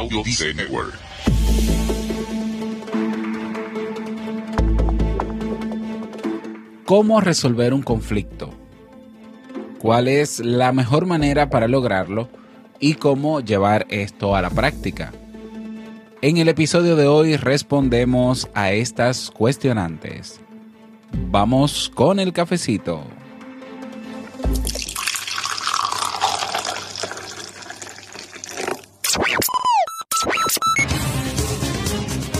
Audio Network. ¿Cómo resolver un conflicto? ¿Cuál es la mejor manera para lograrlo? ¿Y cómo llevar esto a la práctica? En el episodio de hoy respondemos a estas cuestionantes. Vamos con el cafecito.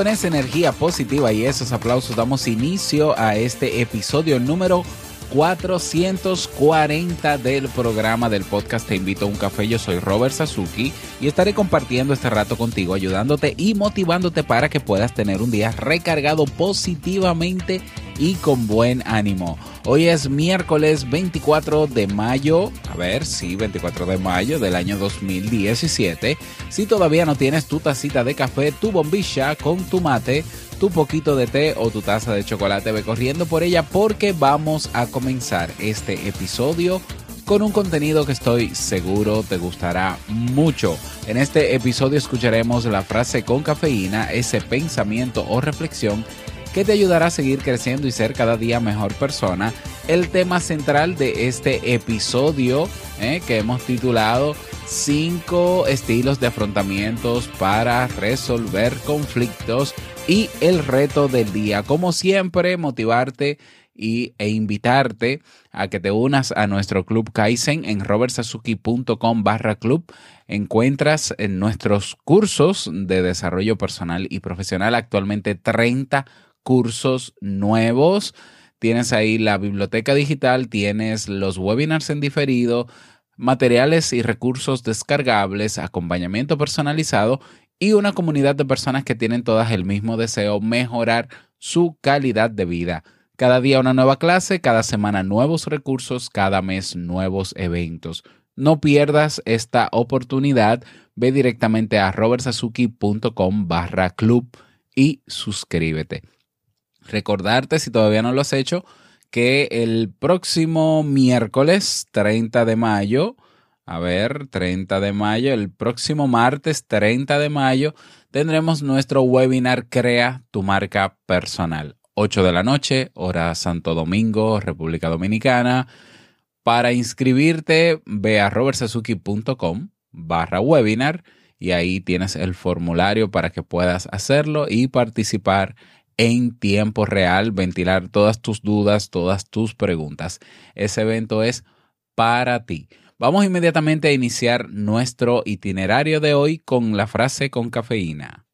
Con esa energía positiva y esos aplausos damos inicio a este episodio número 440 del programa del podcast Te invito a un café. Yo soy Robert Sasuki y estaré compartiendo este rato contigo, ayudándote y motivándote para que puedas tener un día recargado positivamente y con buen ánimo. Hoy es miércoles 24 de mayo, a ver, sí, 24 de mayo del año 2017. Si todavía no tienes tu tacita de café, tu bombilla con tu mate, tu poquito de té o tu taza de chocolate, ve corriendo por ella porque vamos a comenzar este episodio con un contenido que estoy seguro te gustará mucho. En este episodio escucharemos la frase con cafeína, ese pensamiento o reflexión que te ayudará a seguir creciendo y ser cada día mejor persona. El tema central de este episodio eh, que hemos titulado 5 estilos de afrontamientos para resolver conflictos y el reto del día. Como siempre, motivarte y, e invitarte a que te unas a nuestro club Kaizen en robertsazuki.com barra club. Encuentras en nuestros cursos de desarrollo personal y profesional actualmente 30 cursos nuevos. Tienes ahí la biblioteca digital, tienes los webinars en diferido, materiales y recursos descargables, acompañamiento personalizado y una comunidad de personas que tienen todas el mismo deseo, mejorar su calidad de vida. Cada día una nueva clase, cada semana nuevos recursos, cada mes nuevos eventos. No pierdas esta oportunidad. Ve directamente a robertsazuki.com barra club y suscríbete. Recordarte, si todavía no lo has hecho, que el próximo miércoles 30 de mayo, a ver, 30 de mayo, el próximo martes 30 de mayo, tendremos nuestro webinar Crea tu marca personal. 8 de la noche, hora Santo Domingo, República Dominicana. Para inscribirte, ve a robertsazuki.com barra webinar y ahí tienes el formulario para que puedas hacerlo y participar en tiempo real, ventilar todas tus dudas, todas tus preguntas. Ese evento es para ti. Vamos inmediatamente a iniciar nuestro itinerario de hoy con la frase con cafeína.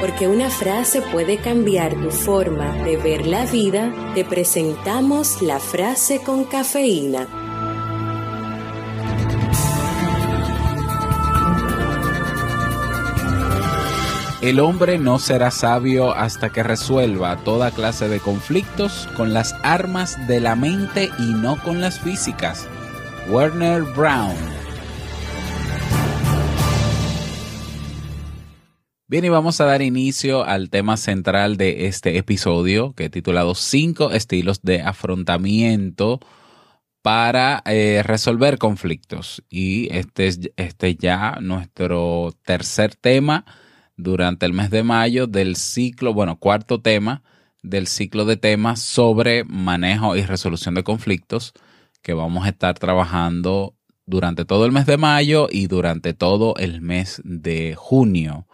Porque una frase puede cambiar tu forma de ver la vida, te presentamos la frase con cafeína. El hombre no será sabio hasta que resuelva toda clase de conflictos con las armas de la mente y no con las físicas. Werner Brown. Bien, y vamos a dar inicio al tema central de este episodio, que he titulado Cinco estilos de afrontamiento para eh, resolver conflictos. Y este es este ya nuestro tercer tema durante el mes de mayo del ciclo, bueno, cuarto tema del ciclo de temas sobre manejo y resolución de conflictos que vamos a estar trabajando durante todo el mes de mayo y durante todo el mes de junio,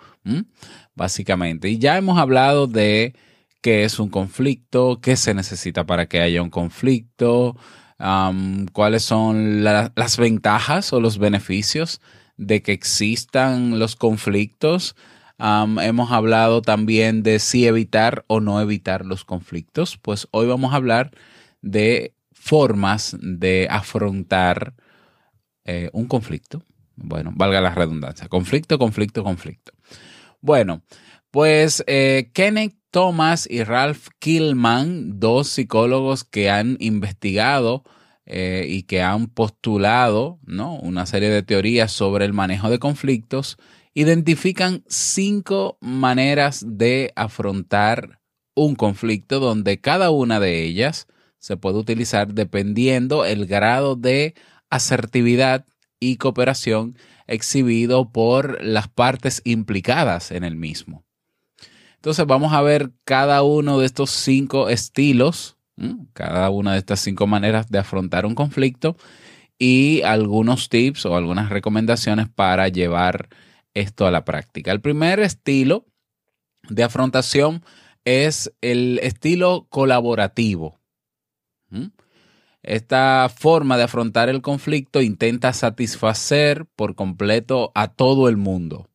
básicamente. Y ya hemos hablado de qué es un conflicto, qué se necesita para que haya un conflicto, cuáles son las ventajas o los beneficios de que existan los conflictos. Hemos hablado también de si evitar o no evitar los conflictos. Pues hoy vamos a hablar de formas de afrontar eh, un conflicto. Bueno, valga la redundancia. Conflicto, conflicto, conflicto. Bueno, pues eh, Kenneth Thomas y Ralph Killman, dos psicólogos que han investigado eh, y que han postulado ¿no? una serie de teorías sobre el manejo de conflictos, identifican cinco maneras de afrontar un conflicto donde cada una de ellas se puede utilizar dependiendo el grado de asertividad y cooperación exhibido por las partes implicadas en el mismo. Entonces vamos a ver cada uno de estos cinco estilos, cada una de estas cinco maneras de afrontar un conflicto y algunos tips o algunas recomendaciones para llevar esto a la práctica. El primer estilo de afrontación es el estilo colaborativo. Esta forma de afrontar el conflicto intenta satisfacer por completo a todo el mundo.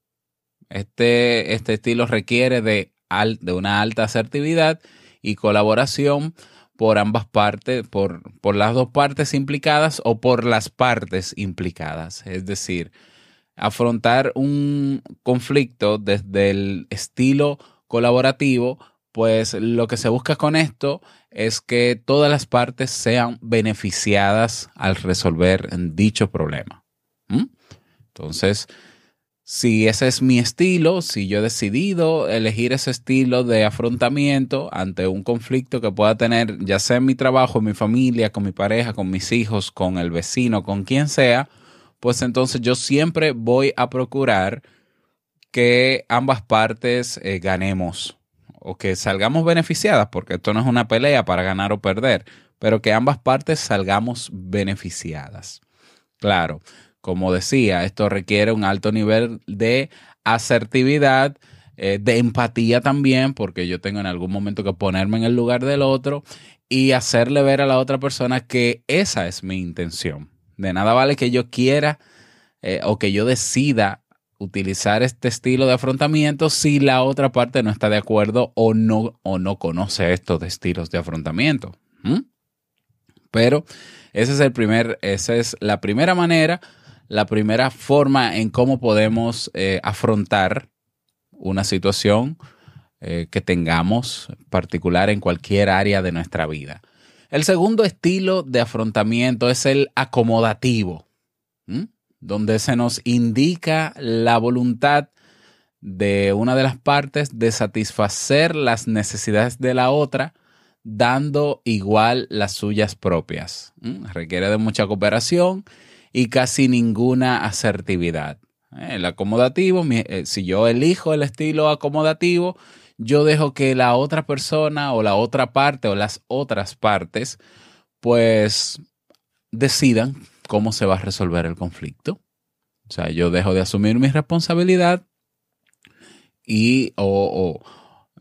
Este, este estilo requiere de de una alta asertividad y colaboración por ambas partes, por, por las dos partes implicadas o por las partes implicadas. Es decir, afrontar un conflicto desde el estilo colaborativo, pues lo que se busca con esto es que todas las partes sean beneficiadas al resolver dicho problema. Entonces, si ese es mi estilo, si yo he decidido elegir ese estilo de afrontamiento ante un conflicto que pueda tener, ya sea en mi trabajo, en mi familia, con mi pareja, con mis hijos, con el vecino, con quien sea, pues entonces yo siempre voy a procurar que ambas partes eh, ganemos o que salgamos beneficiadas, porque esto no es una pelea para ganar o perder, pero que ambas partes salgamos beneficiadas. Claro, como decía, esto requiere un alto nivel de asertividad, eh, de empatía también, porque yo tengo en algún momento que ponerme en el lugar del otro y hacerle ver a la otra persona que esa es mi intención. De nada vale que yo quiera eh, o que yo decida utilizar este estilo de afrontamiento si la otra parte no está de acuerdo o no, o no conoce estos estilos de afrontamiento. Pero es el primer, esa es la primera manera la primera forma en cómo podemos eh, afrontar una situación eh, que tengamos particular en cualquier área de nuestra vida. El segundo estilo de afrontamiento es el acomodativo, donde se nos indica la voluntad de una de las partes de satisfacer las necesidades de la otra, dando igual las suyas propias. Requiere de mucha cooperación y casi ninguna asertividad. El acomodativo, eh, si yo elijo el estilo acomodativo, yo dejo que la otra persona o la otra parte o las otras partes pues decidan cómo se va a resolver el conflicto. O sea, yo dejo de asumir mi responsabilidad y, o,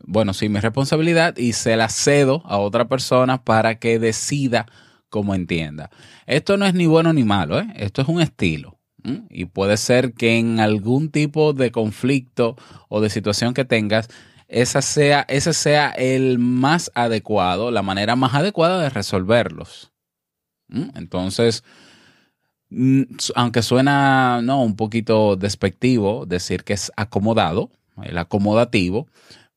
bueno, sí, mi responsabilidad y se la cedo a otra persona para que decida como entienda. Esto no es ni bueno ni malo, ¿eh? esto es un estilo. Y puede ser que en algún tipo de conflicto o de situación que tengas, esa sea, ese sea el más adecuado, la manera más adecuada de resolverlos. Entonces, aunque suena no, un poquito despectivo decir que es acomodado, el acomodativo,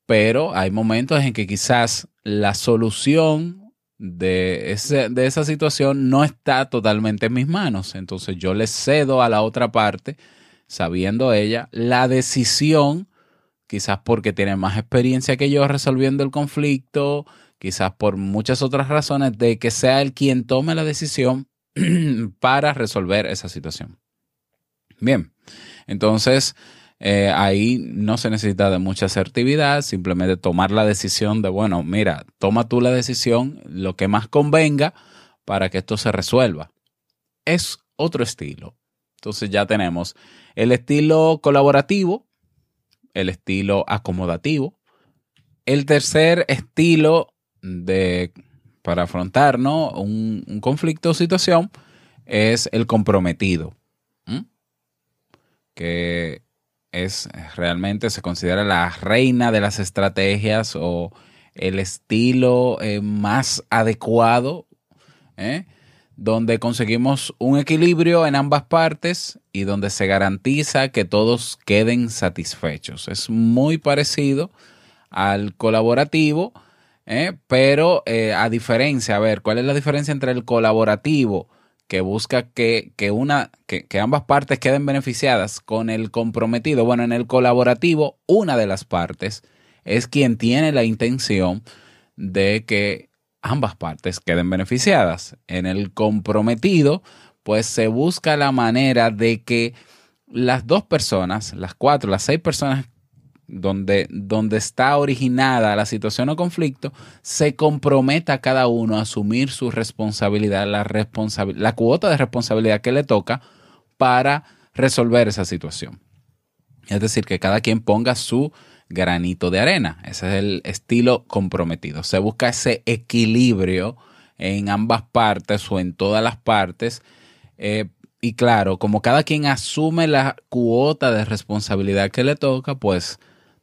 pero hay momentos en que quizás la solución de, de esa situación no está totalmente en mis manos. Entonces yo le cedo a la otra parte, sabiendo ella, la decisión, quizás porque tiene más experiencia que yo resolviendo el conflicto, quizás por muchas otras razones, de que sea él quien tome la decisión para resolver esa situación. Bien, entonces eh, ahí no se necesita de mucha asertividad, simplemente tomar la decisión de, bueno, mira, toma tú la decisión, lo que más convenga para que esto se resuelva. Es otro estilo. Entonces ya tenemos el estilo colaborativo, el estilo acomodativo, el tercer estilo de para afrontar un, conflicto o situación es el comprometido, que es realmente se considera la reina de las estrategias o el estilo eh, más adecuado, ¿eh? Donde conseguimos un equilibrio en ambas partes y donde se garantiza que todos queden satisfechos. Es muy parecido al colaborativo, ¿eh? pero eh, a diferencia, a ver, ¿cuál es la diferencia entre el colaborativo que busca que, una, que, que ambas partes queden beneficiadas con el comprometido? Bueno, en el colaborativo, una de las partes es quien tiene la intención de que ambas partes queden beneficiadas. En el comprometido, pues se busca la manera de que las dos personas, las cuatro, las seis personas donde, donde está originada la situación o conflicto, se comprometa cada uno a asumir su responsabilidad, la, la cuota de responsabilidad que le toca para resolver esa situación. Es decir, que cada quien ponga su granito de arena. Ese es el estilo comprometido. Se busca ese equilibrio en ambas partes o en todas las partes. Eh, y claro, como cada quien asume la cuota de responsabilidad que le toca, pues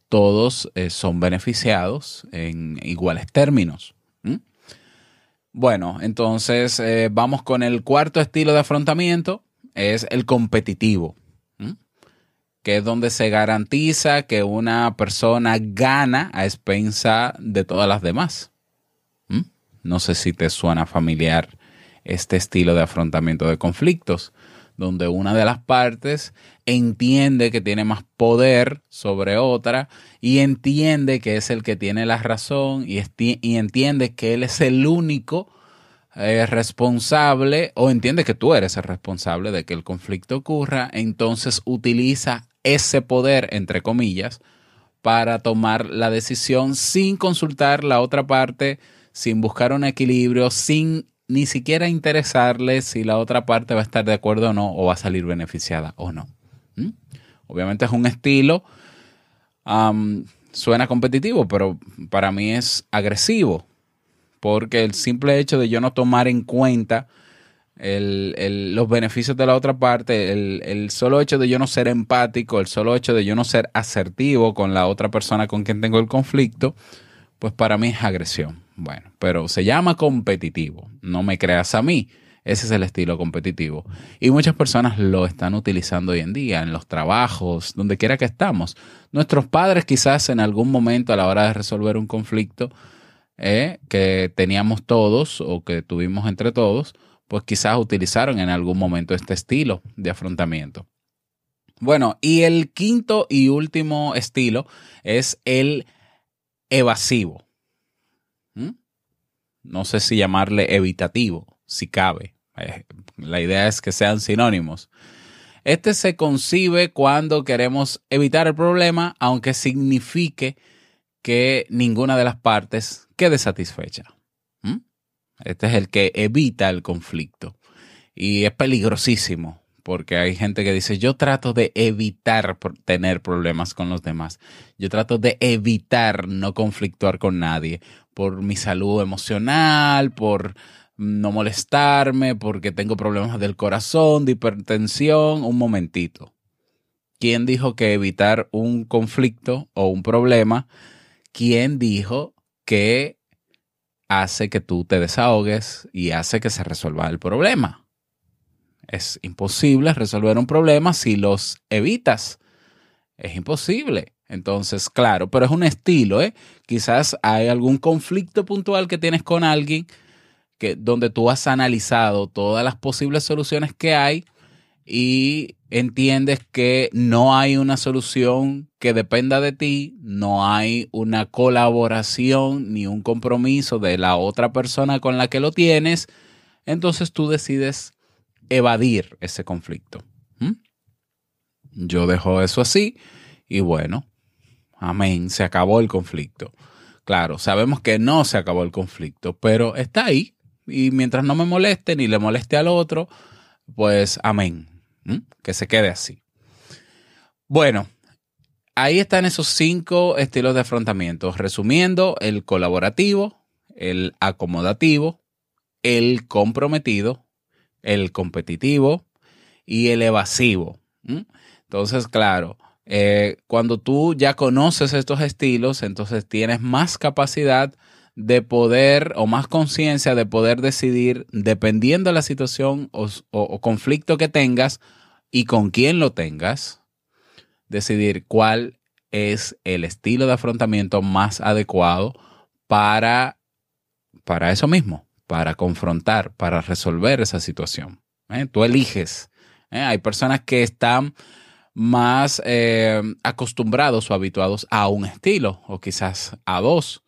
todos eh, son beneficiados en iguales términos. Bueno, entonces eh, vamos con el cuarto estilo de afrontamiento, es el competitivo, que es donde se garantiza que una persona gana a expensa de todas las demás. No sé si te suena familiar este estilo de afrontamiento de conflictos donde una de las partes entiende que tiene más poder sobre otra y entiende que es el que tiene la razón y, entiende que él es el único eh, responsable o entiende que tú eres el responsable de que el conflicto ocurra, entonces utiliza ese poder, entre comillas, para tomar la decisión sin consultar la otra parte, sin buscar un equilibrio, sin ni siquiera interesarle si la otra parte va a estar de acuerdo o no, o va a salir beneficiada o no. ¿Mm? Obviamente es un estilo, suena competitivo, pero para mí es agresivo, porque el simple hecho de yo no tomar en cuenta los beneficios de la otra parte, el, el, solo hecho de yo no ser empático, el solo hecho de yo no ser asertivo con la otra persona con quien tengo el conflicto, pues para mí es agresión. Bueno, pero se llama competitivo. No me creas a mí. Ese es el estilo competitivo. Y muchas personas lo están utilizando hoy en día, en los trabajos, donde quiera que estamos. Nuestros padres quizás en algún momento a la hora de resolver un conflicto eh, que teníamos todos o que tuvimos entre todos, pues quizás utilizaron en algún momento este estilo de afrontamiento. Bueno, y el quinto y último estilo es el evasivo. ¿Mm? No sé si llamarle evitativo, si cabe. Eh, la idea es que sean sinónimos. Este se concibe cuando queremos evitar el problema, aunque signifique que ninguna de las partes quede satisfecha. Este es el que evita el conflicto. Y es peligrosísimo porque hay gente que dice, yo trato de evitar tener problemas con los demás, yo trato de evitar no conflictuar con nadie por mi salud emocional, por no molestarme, porque tengo problemas del corazón, de hipertensión, un momentito. ¿Quién dijo que evitar un conflicto o un problema? ¿Quién dijo que hace que tú te desahogues y hace que se resuelva el problema? Es imposible resolver un problema si los evitas. Es imposible. Entonces, claro, pero es un estilo, ¿eh? Quizás hay algún conflicto puntual que tienes con alguien que, donde tú has analizado todas las posibles soluciones que hay y entiendes que no hay una solución que dependa de ti, no hay una colaboración ni un compromiso de la otra persona con la que lo tienes, entonces tú decides evadir ese conflicto. ¿Mm? Yo dejo eso así y bueno, amén, se acabó el conflicto. Claro, sabemos que no se acabó el conflicto, pero está ahí y mientras no me moleste ni le moleste al otro, pues amén, Que se quede así. Bueno, ahí están esos cinco estilos de afrontamiento. Resumiendo, el colaborativo, el acomodativo, el comprometido, el competitivo y el evasivo. Entonces, claro, eh, cuando tú ya conoces estos estilos, entonces tienes más capacidad de poder o más conciencia de poder decidir, dependiendo de la situación o, conflicto que tengas y con quién lo tengas, decidir cuál es el estilo de afrontamiento más adecuado para, para eso mismo, para confrontar, para resolver esa situación. ¿eh? Tú eliges. ¿eh? Hay personas que están más eh, acostumbrados o habituados a un estilo o quizás a dos,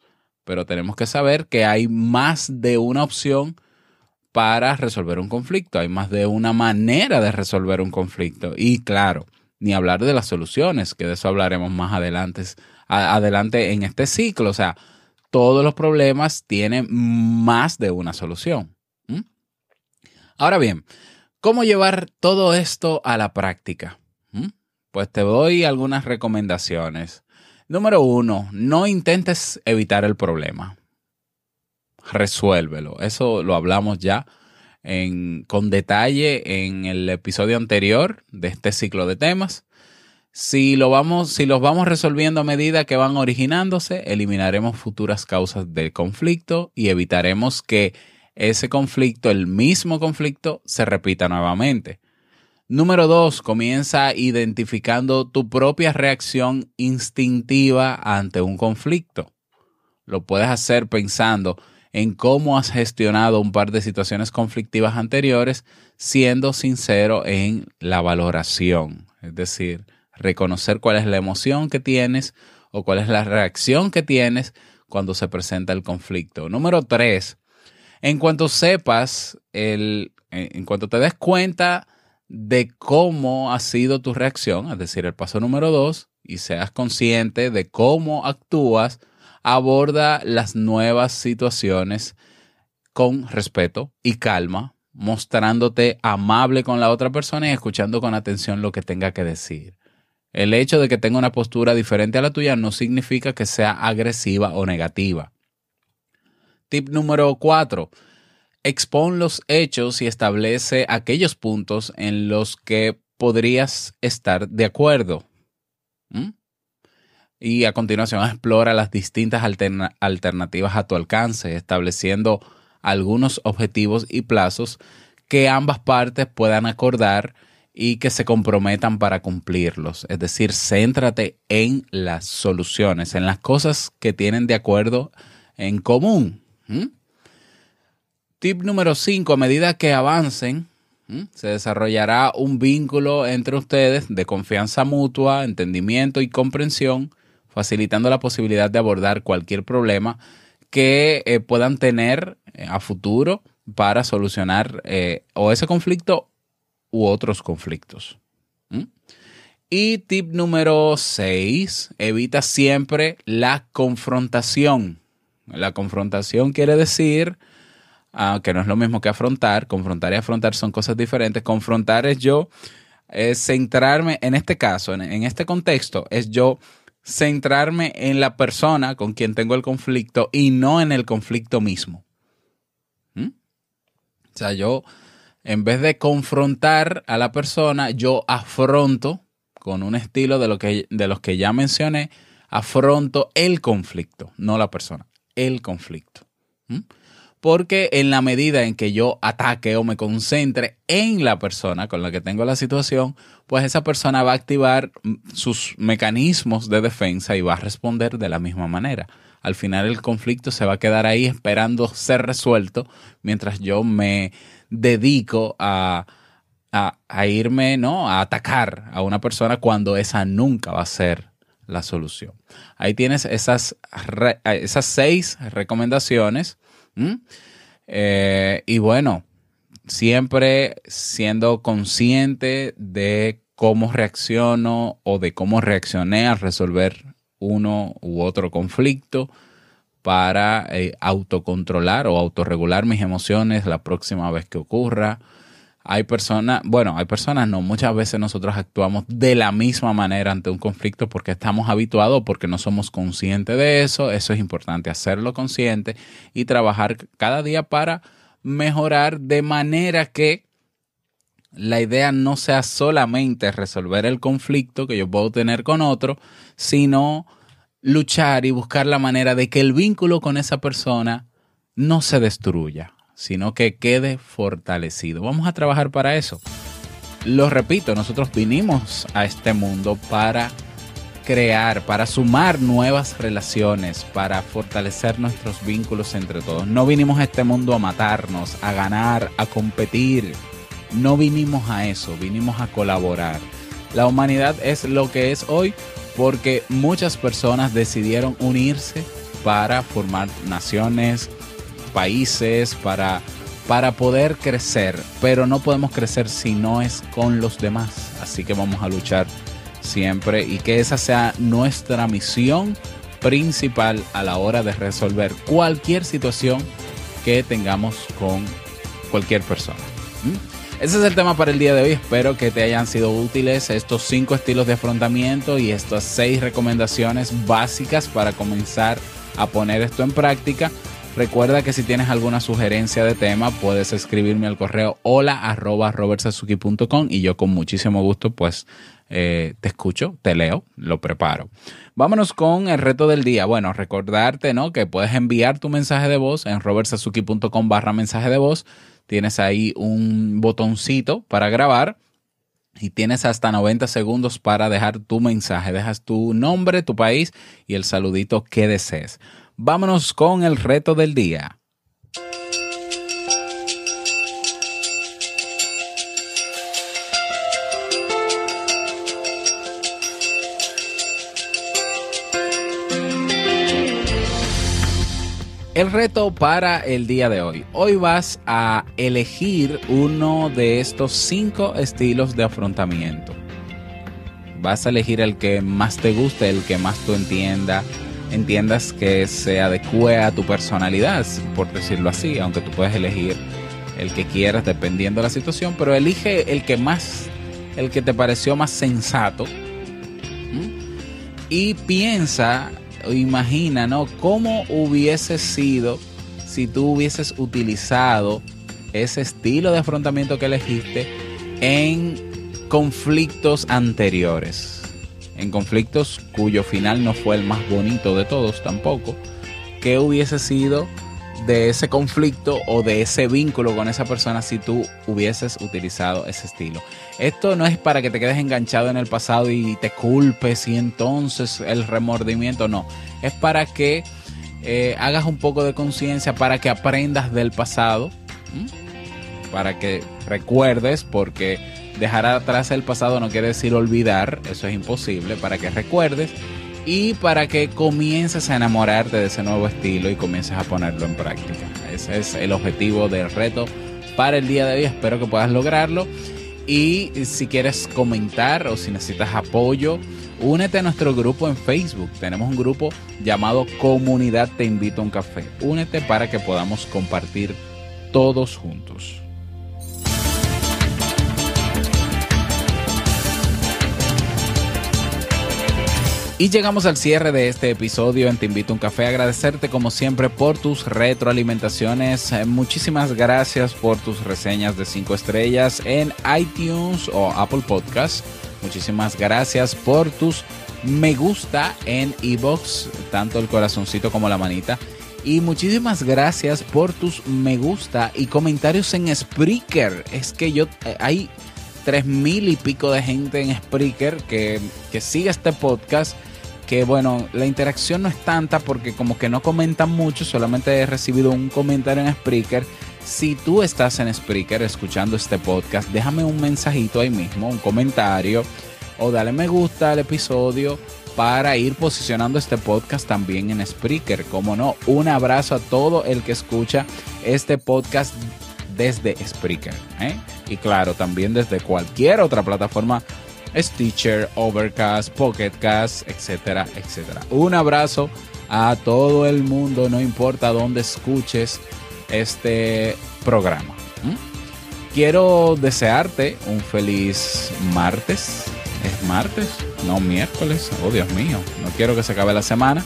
pero tenemos que saber que hay más de una opción para resolver un conflicto, hay más de una manera de resolver un conflicto y claro, ni hablar de las soluciones, que de eso hablaremos más adelante, adelante en este ciclo, o sea, todos los problemas tienen más de una solución. Ahora bien, ¿cómo llevar todo esto a la práctica? Pues te doy algunas recomendaciones. Número uno, no intentes evitar el problema. Resuélvelo. Eso lo hablamos ya con detalle en el episodio anterior de este ciclo de temas. Si, lo vamos, si los vamos resolviendo a medida que van originándose, eliminaremos futuras causas del conflicto y evitaremos que ese conflicto, el mismo conflicto, se repita nuevamente. Número dos, comienza identificando tu propia reacción instintiva ante un conflicto. Lo puedes hacer pensando en cómo has gestionado un par de situaciones conflictivas anteriores, siendo sincero en la valoración. Es decir, reconocer cuál es la emoción que tienes o cuál es la reacción que tienes cuando se presenta el conflicto. Número tres, en cuanto sepas, el, en cuanto te des cuenta de cómo ha sido tu reacción, es decir, el paso número dos, y seas consciente de cómo actúas, aborda las nuevas situaciones con respeto y calma, mostrándote amable con la otra persona y escuchando con atención lo que tenga que decir. El hecho de que tenga una postura diferente a la tuya no significa que sea agresiva o negativa. Tip número cuatro expone los hechos y establece aquellos puntos en los que podrías estar de acuerdo. Y a continuación explora las distintas alternativas a tu alcance, estableciendo algunos objetivos y plazos que ambas partes puedan acordar y que se comprometan para cumplirlos. Es decir, céntrate en las soluciones, en las cosas que tienen de acuerdo en común. Tip número 5, a medida que avancen, se desarrollará un vínculo entre ustedes de confianza mutua, entendimiento y comprensión, facilitando la posibilidad de abordar cualquier problema que eh, puedan tener eh, a futuro para solucionar eh, o ese conflicto u otros conflictos. Y tip número 6, evita siempre la confrontación. La confrontación quiere decir Ah, que no es lo mismo que afrontar. Confrontar y afrontar son cosas diferentes. Confrontar es yo es centrarme, en este caso, en, este contexto, es yo centrarme en la persona con quien tengo el conflicto y no en el conflicto mismo. ¿Mm? O sea, yo, en vez de confrontar a la persona, yo afronto con un estilo de, lo que, de los que ya mencioné, afronto el conflicto, no la persona, el conflicto. ¿Mm? Porque en la medida en que yo ataque o me concentre en la persona con la que tengo la situación, pues esa persona va a activar sus mecanismos de defensa y va a responder de la misma manera. Al final el conflicto se va a quedar ahí esperando ser resuelto mientras yo me dedico a, irme, ¿no? A atacar a una persona cuando esa nunca va a ser la solución. Ahí tienes esas, esas seis recomendaciones ¿Mm? Eh, y bueno, siempre siendo consciente de cómo reacciono o de cómo reaccioné al resolver uno u otro conflicto para eh, autocontrolar o autorregular mis emociones la próxima vez que ocurra. Hay personas, bueno, hay personas no, muchas veces nosotros actuamos de la misma manera ante un conflicto porque estamos habituados, porque no somos conscientes de eso, eso es importante hacerlo consciente y trabajar cada día para mejorar de manera que la idea no sea solamente resolver el conflicto que yo puedo tener con otro, sino luchar y buscar la manera de que el vínculo con esa persona no se destruya sino que quede fortalecido. Vamos a trabajar para eso. Lo repito, nosotros vinimos a este mundo para crear, para sumar nuevas relaciones, para fortalecer nuestros vínculos entre todos. No vinimos a este mundo a matarnos, a ganar, a competir. No vinimos a eso, vinimos a colaborar. La humanidad es lo que es hoy porque muchas personas decidieron unirse para formar naciones, países, para, para poder crecer, pero no podemos crecer si no es con los demás. Así que vamos a luchar siempre y que esa sea nuestra misión principal a la hora de resolver cualquier situación que tengamos con cualquier persona. ¿Mm? Ese es el tema para el día de hoy. Espero que te hayan sido útiles estos cinco estilos de afrontamiento y estas seis recomendaciones básicas para comenzar a poner esto en práctica. Recuerda que si tienes alguna sugerencia de tema, puedes escribirme al correo hola arroba y yo con muchísimo gusto pues eh, te escucho, te leo, lo preparo. Vámonos con el reto del día. Bueno, recordarte ¿no? que puedes enviar tu mensaje de voz en robertsazuki.com barra mensaje de voz. Tienes ahí un botoncito para grabar y tienes hasta 90 segundos para dejar tu mensaje. Dejas tu nombre, tu país y el saludito que desees. Vámonos con el reto del día. El reto para el día de hoy. Hoy vas a elegir uno de estos cinco estilos de afrontamiento. Vas a elegir el que más te guste, el que más tú entiendas entiendas que se adecue a tu personalidad, por decirlo así, aunque tú puedes elegir el que quieras dependiendo de la situación, pero elige el que más, el que te pareció más sensato. Y piensa o imagina, ¿no? ¿Cómo hubiese sido si tú hubieses utilizado ese estilo de afrontamiento que elegiste en conflictos anteriores? En conflictos cuyo final no fue el más bonito de todos tampoco, ¿qué hubiese sido de ese conflicto o de ese vínculo con esa persona si tú hubieses utilizado ese estilo? Esto no es para que te quedes enganchado en el pasado y te culpes y entonces el remordimiento, no, es para que eh, hagas un poco de conciencia, para que aprendas del pasado, para que recuerdes, porque Dejar atrás el pasado no quiere decir olvidar, eso es imposible, para que recuerdes y para que comiences a enamorarte de ese nuevo estilo y comiences a ponerlo en práctica. Ese es el objetivo del reto para el día de hoy. Espero que puedas lograrlo. Y si quieres comentar o si necesitas apoyo, únete a nuestro grupo en Facebook. Tenemos un grupo llamado Comunidad Te Invito a un Café. Únete para que podamos compartir todos juntos. Y llegamos al cierre de este episodio en Te Invito a un Café. Agradecerte como siempre por tus retroalimentaciones. Eh, muchísimas gracias por tus reseñas de 5 estrellas en iTunes o Apple Podcasts. Muchísimas gracias por tus me gusta en Evox, tanto el corazoncito como la manita. Y muchísimas gracias por tus me gusta y comentarios en Spreaker. Es que yo eh, hay tres mil y pico de gente en Spreaker que, que sigue este podcast. Que bueno, la interacción no es tanta porque como que no comentan mucho, solamente he recibido un comentario en Spreaker. Si tú estás en Spreaker escuchando este podcast, déjame un mensajito ahí mismo, un comentario o dale me gusta al episodio para ir posicionando este podcast también en Spreaker. Como no, un abrazo a todo el que escucha este podcast desde Spreaker. ¿eh? Y claro, también desde cualquier otra plataforma, Stitcher, Overcast, Pocketcast, etcétera, etcétera. Un abrazo a todo el mundo, no importa dónde escuches este programa. quiero desearte un feliz martes. ¿Es martes? No, miércoles. Oh, Dios mío. No quiero que se acabe la semana.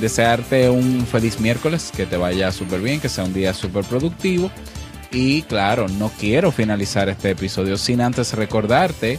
Desearte un feliz miércoles, que te vaya súper bien, que sea un día súper productivo. Y claro, no quiero finalizar este episodio sin antes recordarte